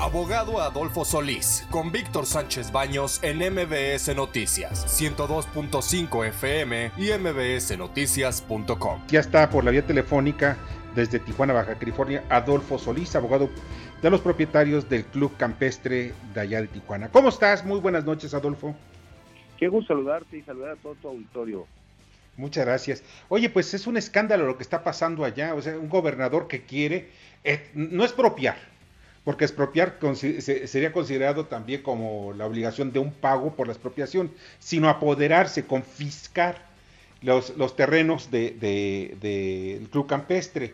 Abogado Adolfo Solís, con Víctor Sánchez Baños en MBS Noticias, 102.5 FM y mbsnoticias.com. Ya está por la vía telefónica desde Tijuana, Baja California, Adolfo Solís, abogado de los propietarios del Club Campestre de allá de Tijuana. ¿Cómo estás? Muy buenas noches, Adolfo. Qué gusto saludarte y saludar a todo tu auditorio. Muchas gracias. Oye, pues es un escándalo lo que está pasando allá. O sea, un gobernador que quiere, eh, no expropiar, porque expropiar sería considerado también como la obligación de un pago por la expropiación, sino apoderarse, confiscar los, los terrenos del de, club campestre.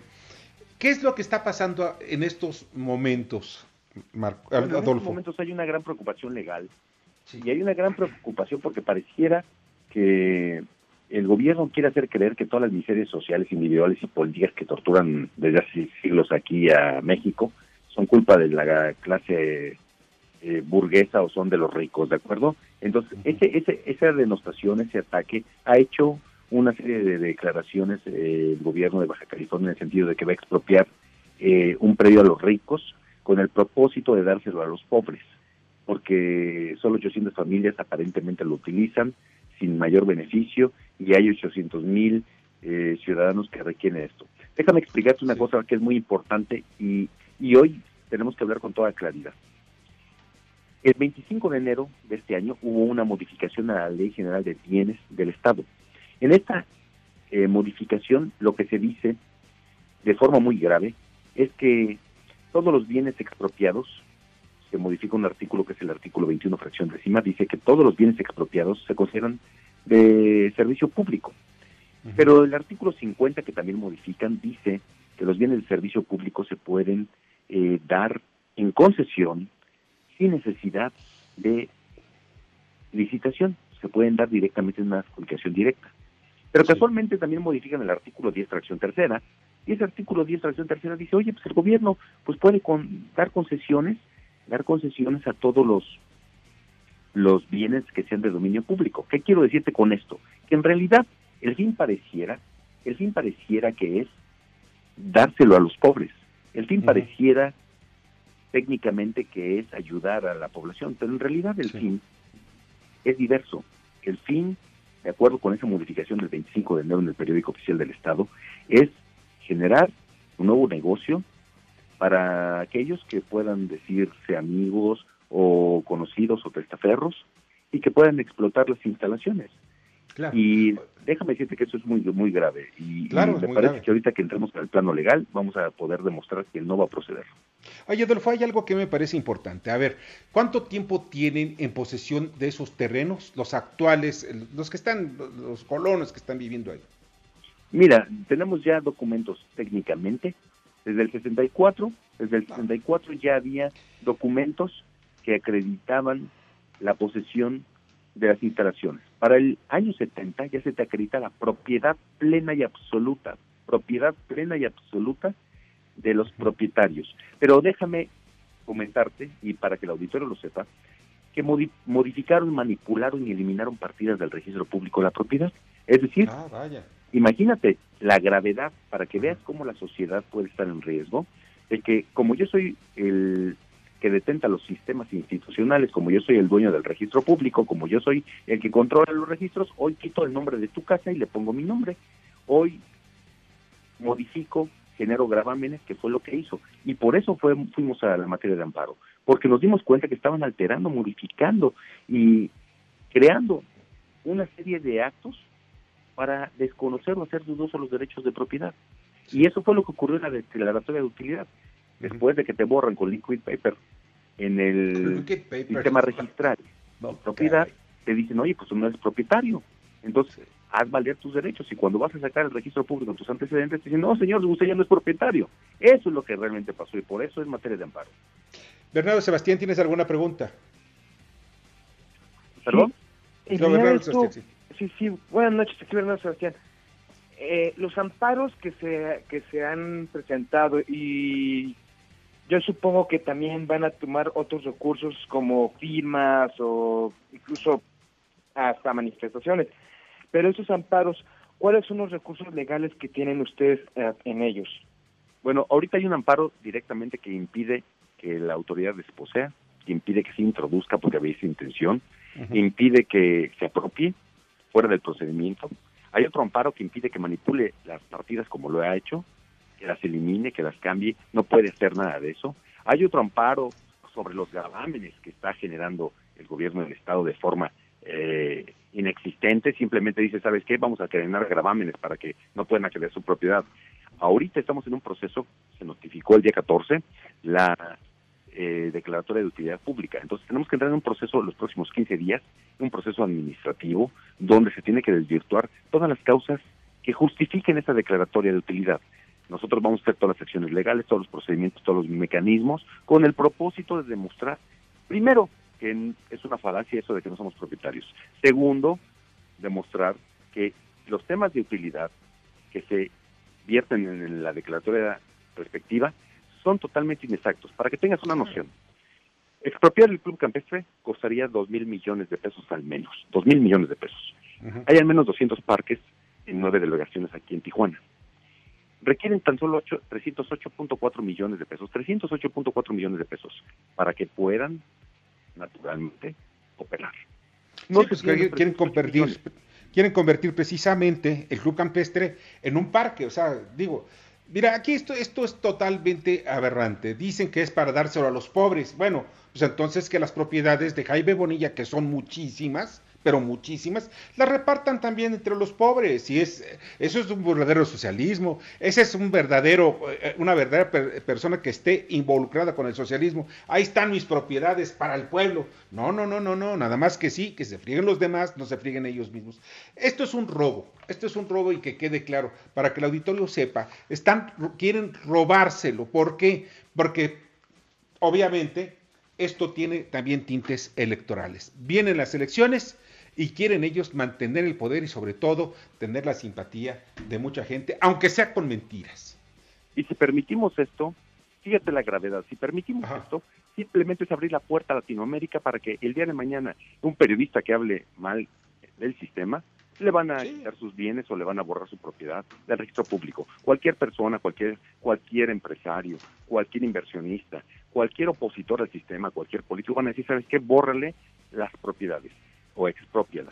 ¿Qué es lo que está pasando en estos momentos, Marco, En estos momentos hay una gran preocupación legal. Y hay una gran preocupación porque pareciera que el gobierno quiere hacer creer que todas las miserias sociales, individuales y políticas que torturan desde hace siglos aquí a México son culpa de la clase eh, burguesa o son de los ricos, ¿de acuerdo? Entonces, ese, ese, esa denostación, ese ataque, ha hecho una serie de declaraciones eh, el gobierno de Baja California en el sentido de que va a expropiar eh, un predio a los ricos con el propósito de dárselo a los pobres, porque solo 800 familias aparentemente lo utilizan sin mayor beneficio y hay 800 mil ciudadanos que requieren esto. Déjame explicarte una cosa que es muy importante y y hoy tenemos que hablar con toda claridad. El 25 de enero de este año hubo una modificación a la Ley General de Bienes del Estado. En esta eh, modificación lo que se dice de forma muy grave es que todos los bienes expropiados, se modifica un artículo que es el artículo 21 fracción décima, dice que todos los bienes expropiados se consideran de servicio público. Pero el artículo 50 que también modifican dice que los bienes de servicio público se pueden eh, dar en concesión sin necesidad de licitación. Se pueden dar directamente en una adjudicación directa. Pero casualmente también modifican el artículo 10, tracción tercera, y ese artículo 10, tracción tercera dice, oye, pues el gobierno pues puede dar concesiones, dar concesiones a todos los los bienes que sean de dominio público. ¿Qué quiero decirte con esto? Que en realidad el fin pareciera, el fin pareciera que es dárselo a los pobres. El fin pareciera técnicamente que es ayudar a la población, pero en realidad el fin es diverso. El fin, de acuerdo con esa modificación del 25 de enero en el periódico oficial del Estado, es generar un nuevo negocio para aquellos que puedan decirse amigos o conocidos o testaferros y que puedan explotar las instalaciones. Y déjame decirte que eso es muy muy grave. Y, me parece que ahorita que entremos al plano legal vamos a poder demostrar que no va a proceder. Oye, Adolfo, hay algo que me parece importante. A ver, ¿cuánto tiempo tienen en posesión de esos terrenos los actuales, los que están, los colonos que están viviendo ahí? Mira, tenemos ya documentos técnicamente. Desde el 64, desde el 64 ya había documentos que acreditaban la posesión de las instalaciones. Para el año 70 ya se te acredita la propiedad plena y absoluta, propiedad plena y absoluta de los propietarios. Pero déjame comentarte, y para que el auditorio lo sepa, que modificaron, manipularon y eliminaron partidas del registro público de la propiedad. Es decir, ah, imagínate la gravedad para que veas cómo la sociedad puede estar en riesgo de que como yo soy el que detenta los sistemas institucionales, como yo soy el dueño del registro público, como yo soy el que controla los registros, hoy quito el nombre de tu casa y le pongo mi nombre. Hoy modifico, genero gravámenes, que fue lo que hizo. Y por eso fue, fuimos a la materia de amparo, porque nos dimos cuenta que estaban alterando, modificando y creando una serie de actos para desconocer o hacer dudosos los derechos de propiedad. Y eso fue lo que ocurrió en la declaratoria de utilidad después de que te borran con liquid paper en el sistema registral de propiedad, te dicen, oye, pues tú no eres propietario. Entonces, haz valer tus derechos. Y cuando vas a sacar el registro público tus antecedentes, te dicen, no, señor, usted ya no es propietario. Eso es lo que realmente pasó y por eso es materia de amparo. Bernardo Sebastián, ¿tienes alguna pregunta? ¿Perdón? Sí, sí, sí, buenas noches, aquí Bernardo Sebastián. Eh, los amparos que se, que se han presentado y yo supongo que también van a tomar otros recursos como firmas o incluso hasta manifestaciones. Pero esos amparos, ¿cuáles son los recursos legales que tienen ustedes eh, en ellos? Bueno, ahorita hay un amparo directamente que impide que la autoridad desposea, que impide que se introduzca porque había esa intención, impide que se apropie fuera del procedimiento. Hay otro amparo que impide que manipule las partidas como lo ha hecho, que las elimine, que las cambie, no puede hacer nada de eso. Hay otro amparo sobre los gravámenes que está generando el gobierno del Estado de forma eh, inexistente, simplemente dice, ¿sabes qué? Vamos a crear gravámenes para que no puedan acceder a su propiedad. Ahorita estamos en un proceso, se notificó el día 14, la eh, declaratoria de utilidad pública. Entonces tenemos que entrar en un proceso los próximos 15 días, un proceso administrativo, donde se tiene que desvirtuar todas las causas que justifiquen esa declaratoria de utilidad. Nosotros vamos a hacer todas las acciones legales, todos los procedimientos, todos los mecanismos, con el propósito de demostrar, primero, que es una falacia eso de que no somos propietarios. Segundo, demostrar que los temas de utilidad que se vierten en la declaratoria respectiva son totalmente inexactos. Para que tengas una noción, expropiar el club campestre costaría dos mil millones de pesos al menos, dos mil millones de pesos. Hay al menos 200 parques en nueve delegaciones aquí en Tijuana requieren tan solo 308.4 millones de pesos, 308.4 millones de pesos, para que puedan, naturalmente, operar. No pues quieren convertir, quieren convertir precisamente el club campestre en un parque, o sea, digo, mira, aquí esto, esto es totalmente aberrante. Dicen que es para dárselo a los pobres. Bueno, pues entonces que las propiedades de Jaime Bonilla, que son muchísimas, pero muchísimas, las repartan también entre los pobres. Y es, eso es un verdadero socialismo. Ese es un verdadero, eh, una verdadera persona que esté involucrada con el socialismo. Ahí están mis propiedades para el pueblo. No, no, no, no, no. Nada más que sí, que se frieguen los demás, no se frieguen ellos mismos. Esto es un robo. Esto es un robo y que quede claro, para que el auditorio sepa, están, quieren robárselo. ¿Por qué? Porque obviamente esto tiene también tintes electorales. Vienen las elecciones y quieren ellos mantener el poder y sobre todo tener la simpatía de mucha gente, aunque sea con mentiras. Y si permitimos esto, fíjate la gravedad, si permitimos esto, simplemente es abrir la puerta a Latinoamérica para que el día de mañana un periodista que hable mal del sistema le van a quitar sus bienes o le van a borrar su propiedad del registro público. Cualquier persona, cualquier, cualquier empresario, cualquier inversionista, cualquier opositor al sistema, cualquier político van a decir, ¿sabes qué? Bórrale las propiedades o expropiala.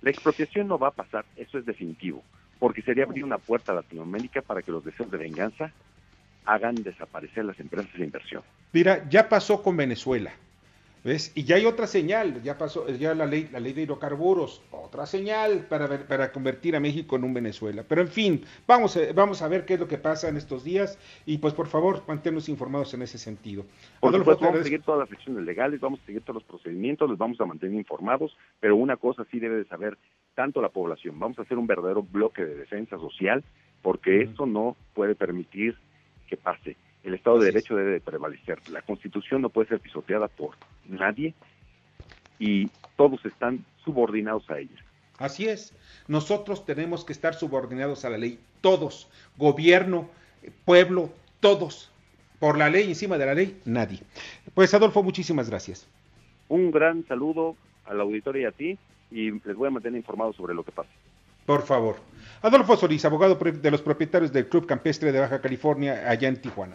La expropiación no va a pasar, eso es definitivo, porque sería abrir una puerta a Latinoamérica para que los deseos de venganza hagan desaparecer las empresas de inversión. Mira, ya pasó con Venezuela. ¿Ves? Y ya hay otra señal, ya pasó, ya la ley, la ley de hidrocarburos, otra señal para, para convertir a México en un Venezuela. Pero en fin, vamos a, vamos a ver qué es lo que pasa en estos días y pues por favor manténnos informados en ese sentido. Por supuesto, vamos a seguir todas las acciones legales, vamos a seguir todos los procedimientos, los vamos a mantener informados, pero una cosa sí debe de saber tanto la población, vamos a hacer un verdadero bloque de defensa social porque esto no puede permitir que pase. El Estado de Derecho debe de prevalecer. La Constitución no puede ser pisoteada por nadie y todos están subordinados a ella. Así es. Nosotros tenemos que estar subordinados a la ley. Todos. Gobierno, pueblo, todos. Por la ley, encima de la ley, nadie. Pues Adolfo, muchísimas gracias. Un gran saludo al auditorio y a ti y les voy a mantener informados sobre lo que pasa. Por favor. Adolfo Solís, abogado de los propietarios del Club Campestre de Baja California, allá en Tijuana.